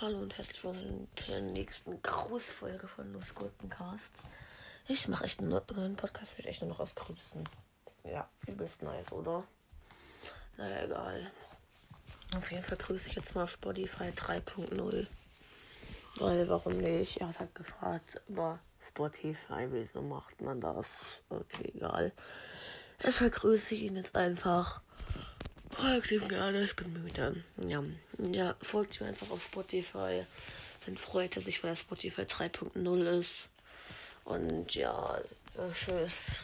Hallo und herzlich willkommen zu der nächsten Grußfolge von Losgurkencast. Ich mache echt einen neuen Podcast, wird echt nur noch aus Grüßen. Ja, übelst nice, oder? Naja, egal. Auf jeden Fall grüße ich jetzt mal Spotify 3.0. Weil, warum nicht? Er hat halt gefragt über Spotify, wieso macht man das? Okay, egal. Deshalb grüße ich ihn jetzt einfach. Folgt ihm gerne, ich bin müde. Ja, ja folgt ihm einfach auf Spotify. Dann freut er sich, weil er Spotify 3.0 ist. Und ja, tschüss.